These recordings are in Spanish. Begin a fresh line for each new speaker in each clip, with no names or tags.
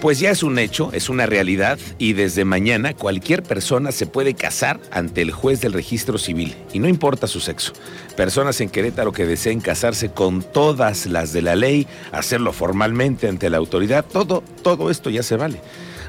Pues ya es un hecho, es una realidad y desde mañana cualquier persona se puede casar ante el juez del registro civil y no importa su sexo. Personas en Querétaro que deseen casarse con todas las de la ley, hacerlo formalmente ante la autoridad, todo, todo esto ya se vale.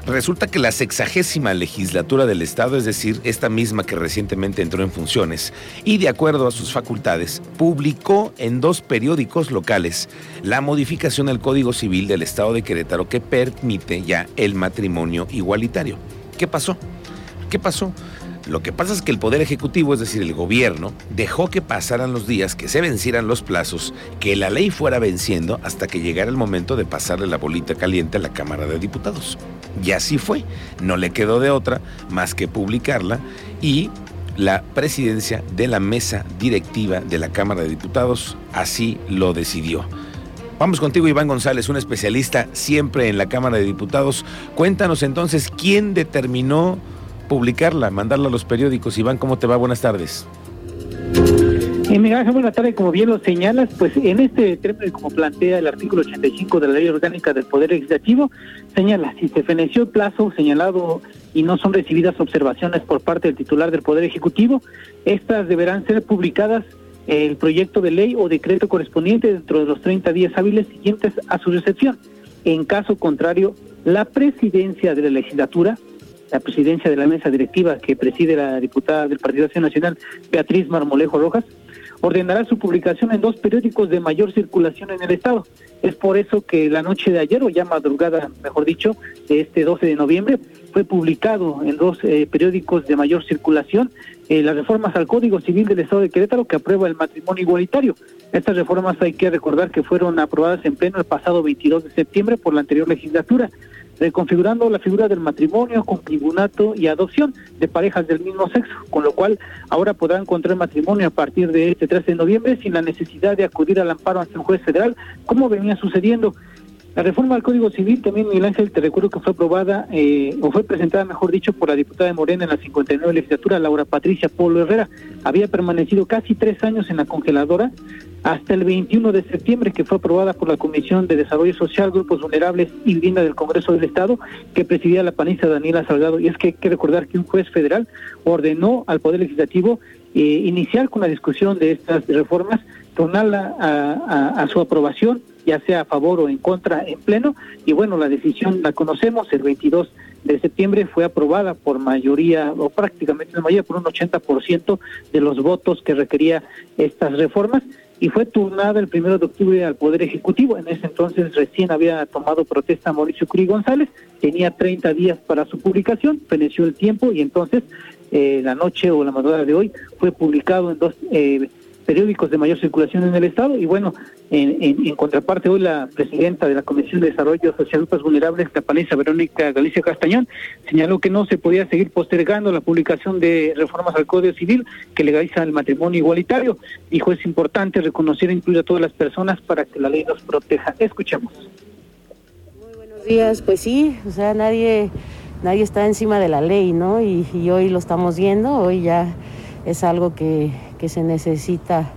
Resulta que la sexagésima legislatura del Estado, es decir, esta misma que recientemente entró en funciones, y de acuerdo a sus facultades, publicó en dos periódicos locales la modificación al Código Civil del Estado de Querétaro que permite ya el matrimonio igualitario. ¿Qué pasó? ¿Qué pasó? Lo que pasa es que el Poder Ejecutivo, es decir, el gobierno, dejó que pasaran los días, que se vencieran los plazos, que la ley fuera venciendo hasta que llegara el momento de pasarle la bolita caliente a la Cámara de Diputados. Y así fue. No le quedó de otra más que publicarla y la presidencia de la mesa directiva de la Cámara de Diputados así lo decidió. Vamos contigo, Iván González, un especialista siempre en la Cámara de Diputados. Cuéntanos entonces quién determinó publicarla, mandarla a los periódicos. Iván, ¿cómo te va? Buenas tardes.
Eh, Miguel buenas tardes. Como bien lo señalas, pues en este término, como plantea el artículo 85 de la Ley Orgánica del Poder Legislativo, señala, si se feneció el plazo señalado y no son recibidas observaciones por parte del titular del Poder Ejecutivo, estas deberán ser publicadas el proyecto de ley o decreto correspondiente dentro de los 30 días hábiles siguientes a su recepción. En caso contrario, la presidencia de la legislatura la presidencia de la mesa directiva que preside la diputada del Partido Acción Nacional, Beatriz Marmolejo Rojas, ordenará su publicación en dos periódicos de mayor circulación en el Estado. Es por eso que la noche de ayer, o ya madrugada, mejor dicho, de este 12 de noviembre, fue publicado en dos eh, periódicos de mayor circulación eh, las reformas al Código Civil del Estado de Querétaro que aprueba el matrimonio igualitario. Estas reformas hay que recordar que fueron aprobadas en pleno el pasado 22 de septiembre por la anterior legislatura reconfigurando la figura del matrimonio, concubinato y adopción de parejas del mismo sexo, con lo cual ahora podrán encontrar matrimonio a partir de este 13 de noviembre sin la necesidad de acudir al amparo ante un juez federal, como venía sucediendo. La reforma al Código Civil, también Miguel Ángel, te recuerdo que fue aprobada, eh, o fue presentada, mejor dicho, por la diputada de Morena en la 59 legislatura, Laura Patricia Polo Herrera. Había permanecido casi tres años en la congeladora hasta el 21 de septiembre, que fue aprobada por la Comisión de Desarrollo Social, Grupos Vulnerables y Vivienda del Congreso del Estado, que presidía la panista Daniela Salgado. Y es que hay que recordar que un juez federal ordenó al Poder Legislativo eh, iniciar con la discusión de estas reformas, tornarla a, a su aprobación ya sea a favor o en contra en pleno. Y bueno, la decisión la conocemos, el 22 de septiembre fue aprobada por mayoría, o prácticamente la mayoría, por un 80% de los votos que requería estas reformas y fue turnada el primero de octubre al Poder Ejecutivo. En ese entonces recién había tomado protesta Mauricio Curi González, tenía 30 días para su publicación, feneció el tiempo y entonces eh, la noche o la madrugada de hoy fue publicado en dos eh, periódicos de mayor circulación en el Estado. Y bueno, en, contraparte, hoy la presidenta de la Comisión de Desarrollo Social Grupos Vulnerables, la panesa Verónica Galicia Castañón, señaló que no se podía seguir postergando la publicación de reformas al Código Civil que legalizan el matrimonio igualitario. Dijo, es importante reconocer e incluir a todas las personas para que la ley nos proteja. Escuchemos.
Muy buenos días. Pues sí, o sea, nadie, nadie está encima de la ley, ¿no? Y hoy lo estamos viendo, hoy ya es algo que, que se necesita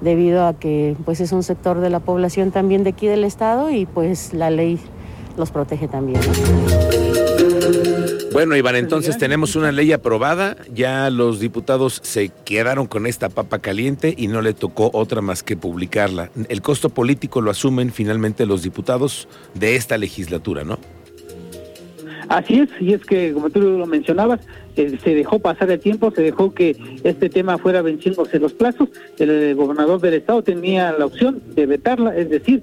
debido a que pues es un sector de la población también de aquí del estado y pues la ley los protege también.
Bueno, Iván, entonces tenemos una ley aprobada, ya los diputados se quedaron con esta papa caliente y no le tocó otra más que publicarla. El costo político lo asumen finalmente los diputados de esta legislatura, ¿no?
Así es, y es que, como tú lo mencionabas, eh, se dejó pasar el tiempo, se dejó que este tema fuera venciéndose los plazos. El, gobernador del estado tenía la opción de vetarla, es decir,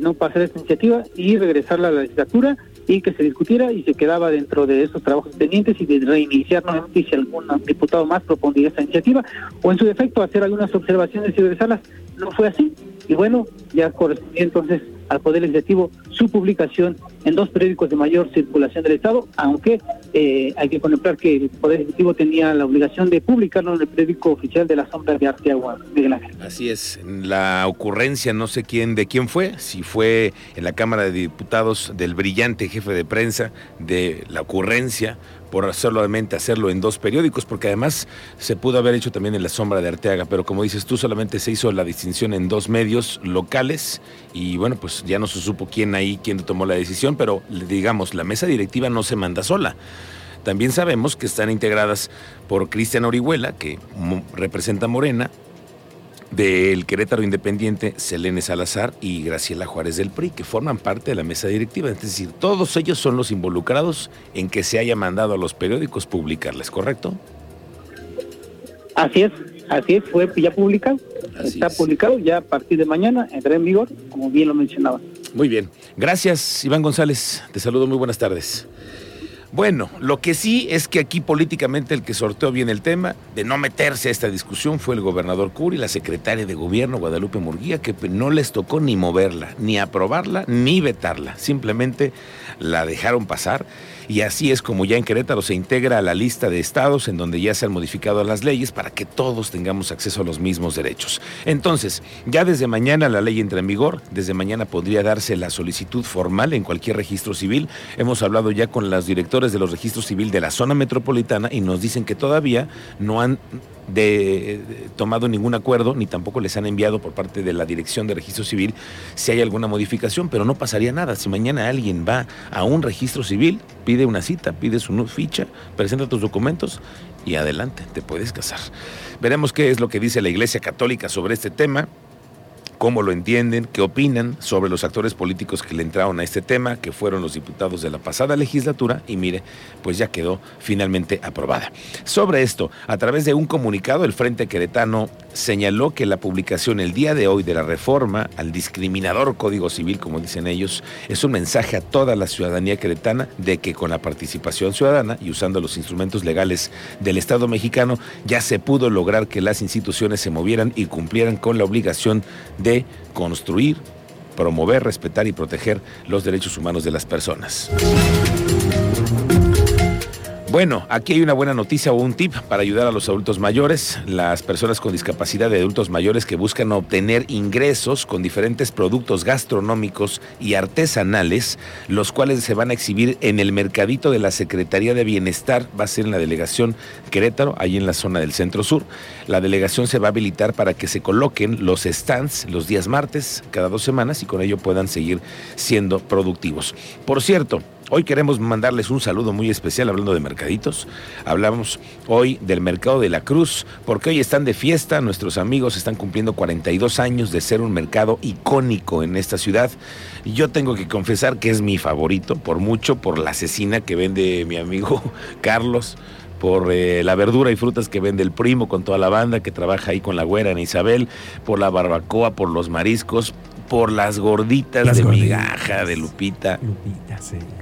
no pasar esta iniciativa y regresarla a la legislatura y que se discutiera y se quedaba dentro de esos trabajos pendientes y de reiniciar nuevamente si algún diputado más propondría esta iniciativa o en su defecto hacer algunas observaciones y regresarlas. No fue así y bueno, ya correspondía entonces al Poder Legislativo su publicación en dos periódicos de mayor circulación del Estado, aunque eh, hay que contemplar que el Poder Ejecutivo tenía la obligación de publicarlo en el periódico oficial de la Sombra de Arteagua, Miguel Ángel.
Así es, la ocurrencia no sé quién de quién fue, si fue en la Cámara de Diputados del brillante jefe de prensa de la ocurrencia por solamente hacerlo en dos periódicos, porque además se pudo haber hecho también en la sombra de Arteaga, pero como dices tú, solamente se hizo la distinción en dos medios locales y bueno, pues ya no se supo quién ahí ahí quién tomó la decisión, pero digamos, la mesa directiva no se manda sola. También sabemos que están integradas por Cristian Orihuela, que representa Morena, del Querétaro Independiente, Selene Salazar y Graciela Juárez del PRI, que forman parte de la mesa directiva. Es decir, todos ellos son los involucrados en que se haya mandado a los periódicos publicarles, ¿correcto?
Así es, así es, fue ya publicado. Está publicado, ya a partir de mañana entrará en vigor, como bien lo mencionaba.
Muy bien. Gracias, Iván González. Te saludo, muy buenas tardes. Bueno, lo que sí es que aquí políticamente el que sorteó bien el tema de no meterse a esta discusión fue el gobernador Curi la secretaria de gobierno Guadalupe Murguía, que no les tocó ni moverla, ni aprobarla, ni vetarla. Simplemente la dejaron pasar y así es como ya en Querétaro se integra a la lista de estados en donde ya se han modificado las leyes para que todos tengamos acceso a los mismos derechos. Entonces, ya desde mañana la ley entra en vigor, desde mañana podría darse la solicitud formal en cualquier registro civil. Hemos hablado ya con los directores de los registros civil de la zona metropolitana y nos dicen que todavía no han de, tomado ningún acuerdo, ni tampoco les han enviado por parte de la Dirección de Registro Civil si hay alguna modificación, pero no pasaría nada. Si mañana alguien va a un registro civil, pide una cita, pide su ficha, presenta tus documentos y adelante, te puedes casar. Veremos qué es lo que dice la Iglesia Católica sobre este tema cómo lo entienden, qué opinan sobre los actores políticos que le entraron a este tema, que fueron los diputados de la pasada legislatura, y mire, pues ya quedó finalmente aprobada. Sobre esto, a través de un comunicado, el Frente Queretano señaló que la publicación el día de hoy de la reforma al discriminador Código Civil, como dicen ellos, es un mensaje a toda la ciudadanía queretana de que con la participación ciudadana y usando los instrumentos legales del Estado mexicano, ya se pudo lograr que las instituciones se movieran y cumplieran con la obligación de construir, promover, respetar y proteger los derechos humanos de las personas. Bueno, aquí hay una buena noticia o un tip para ayudar a los adultos mayores, las personas con discapacidad de adultos mayores que buscan obtener ingresos con diferentes productos gastronómicos y artesanales, los cuales se van a exhibir en el mercadito de la Secretaría de Bienestar, va a ser en la delegación Querétaro, ahí en la zona del centro sur. La delegación se va a habilitar para que se coloquen los stands los días martes, cada dos semanas, y con ello puedan seguir siendo productivos. Por cierto, Hoy queremos mandarles un saludo muy especial hablando de mercaditos. Hablamos hoy del Mercado de la Cruz, porque hoy están de fiesta, nuestros amigos están cumpliendo 42 años de ser un mercado icónico en esta ciudad. Yo tengo que confesar que es mi favorito, por mucho, por la asesina que vende mi amigo Carlos por eh, la verdura y frutas que vende el primo con toda la banda que trabaja ahí con la güera en Isabel, por la barbacoa, por los mariscos, por las gorditas de migaja de Lupita,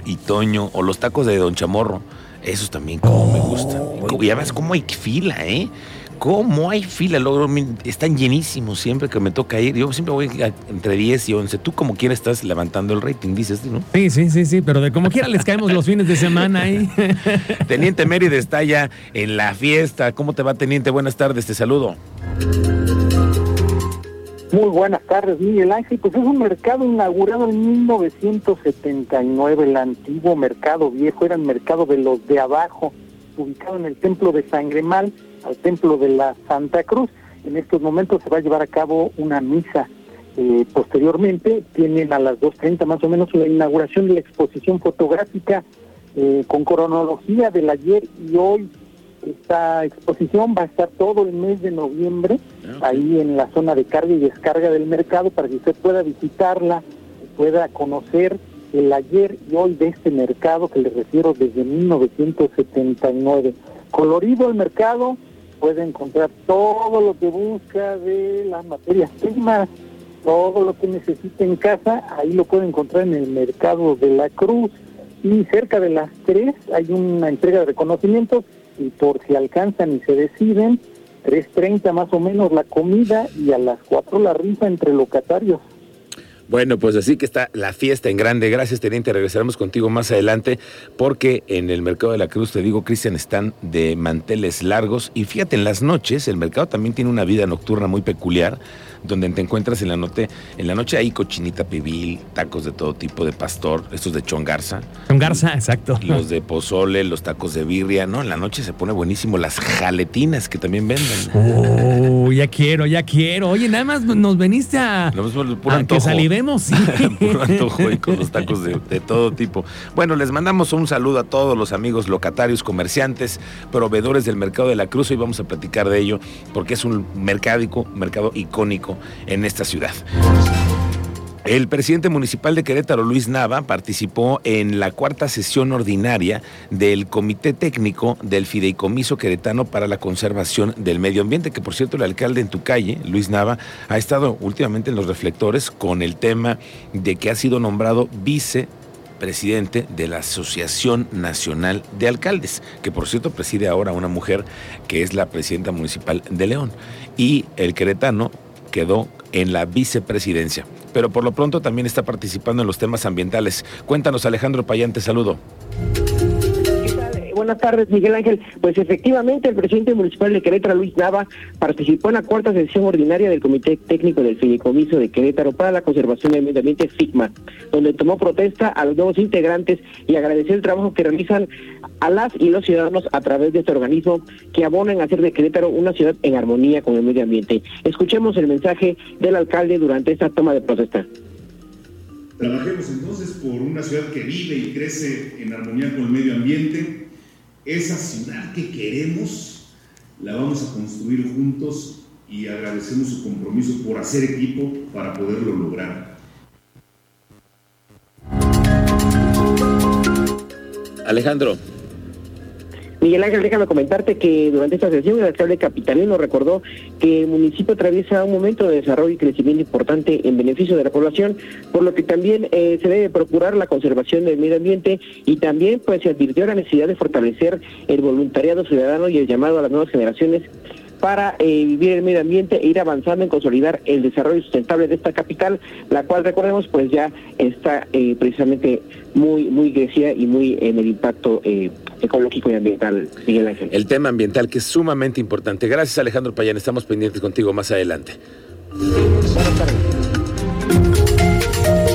y Toño, o los tacos de Don Chamorro. Esos también como me gustan. Y ya ves cómo hay fila, ¿eh? ¿Cómo hay fila? Logro, están llenísimos siempre que me toca ir. Yo siempre voy entre 10 y 11. Tú como quieras estás levantando el rating, dices, ¿no?
Sí, sí, sí, sí, pero de como quiera les caemos los fines de semana ahí.
Teniente Mérida está ya en la fiesta. ¿Cómo te va, Teniente? Buenas tardes, te saludo.
Muy buenas tardes, Miguel Ángel. Pues es un mercado inaugurado en 1979, el antiguo mercado viejo, era el mercado de los de abajo, ubicado en el templo de Sangremal, al templo de la Santa Cruz. En estos momentos se va a llevar a cabo una misa. Eh, posteriormente tienen a las 2.30 más o menos la inauguración de la exposición fotográfica eh, con cronología del ayer y hoy esta exposición va a estar todo el mes de noviembre ah, ahí en la zona de carga y descarga del mercado para que usted pueda visitarla, pueda conocer el ayer y hoy de este mercado que le refiero desde 1979. Colorido el mercado, puede encontrar todo lo que busca de las materias primas, todo lo que necesita en casa, ahí lo puede encontrar en el mercado de la Cruz y cerca de las 3 hay una entrega de reconocimientos y por si alcanzan y se deciden, 3.30 más o menos la comida y a las 4 la rifa entre locatarios.
Bueno, pues así que está la fiesta en grande. Gracias, teniente. Regresaremos contigo más adelante porque en el Mercado de la Cruz, te digo, Cristian, están de manteles largos. Y fíjate, en las noches el mercado también tiene una vida nocturna muy peculiar donde te encuentras en la, noche, en la noche hay cochinita pibil, tacos de todo tipo de pastor, estos de chongarza.
Chongarza, exacto.
Los de pozole, los tacos de birria, ¿no? En la noche se pone buenísimo las jaletinas que también venden.
Oh, ya quiero, ya quiero. Oye, nada más nos veniste a,
No, pues, puro
a que salivemos. sí.
Puro antojo y con los tacos de, de todo tipo. Bueno, les mandamos un saludo a todos los amigos locatarios, comerciantes, proveedores del mercado de la Cruz. Hoy vamos a platicar de ello porque es un mercádico, mercado icónico en esta ciudad. El presidente municipal de Querétaro, Luis Nava, participó en la cuarta sesión ordinaria del Comité Técnico del Fideicomiso Queretano para la Conservación del Medio Ambiente, que por cierto el alcalde en tu calle, Luis Nava, ha estado últimamente en los reflectores con el tema de que ha sido nombrado vicepresidente de la Asociación Nacional de Alcaldes, que por cierto preside ahora una mujer que es la presidenta municipal de León. Y el queretano quedó en la vicepresidencia. Pero por lo pronto también está participando en los temas ambientales. Cuéntanos, Alejandro Payán, te saludo.
Buenas tardes, Miguel Ángel. Pues efectivamente, el presidente municipal de Querétaro, Luis Nava, participó en la cuarta sesión ordinaria del Comité Técnico del Fideicomiso de Querétaro para la Conservación del Medio Ambiente, FICMA, donde tomó protesta a los nuevos integrantes y agradeció el trabajo que realizan a las y los ciudadanos a través de este organismo que abonan a hacer de Querétaro una ciudad en armonía con el medio ambiente. Escuchemos el mensaje del alcalde durante esta toma de protesta.
Trabajemos entonces por una ciudad que vive y crece en armonía con el medio ambiente. Esa ciudad que queremos la vamos a construir juntos y agradecemos su compromiso por hacer equipo para poderlo lograr.
Alejandro.
Miguel Ángel, déjame comentarte que durante esta sesión el alcalde capitalino recordó que el municipio atraviesa un momento de desarrollo y crecimiento importante en beneficio de la población, por lo que también eh, se debe procurar la conservación del medio ambiente y también pues se advirtió la necesidad de fortalecer el voluntariado ciudadano y el llamado a las nuevas generaciones para eh, vivir el medio ambiente e ir avanzando en consolidar el desarrollo sustentable de esta capital, la cual recordemos pues ya está eh, precisamente muy muy crecida y muy en el impacto ecológico y ambiental, Miguel Ángel.
El tema ambiental que es sumamente importante. Gracias, Alejandro Payán. Estamos pendientes contigo más adelante.
Buenas tardes.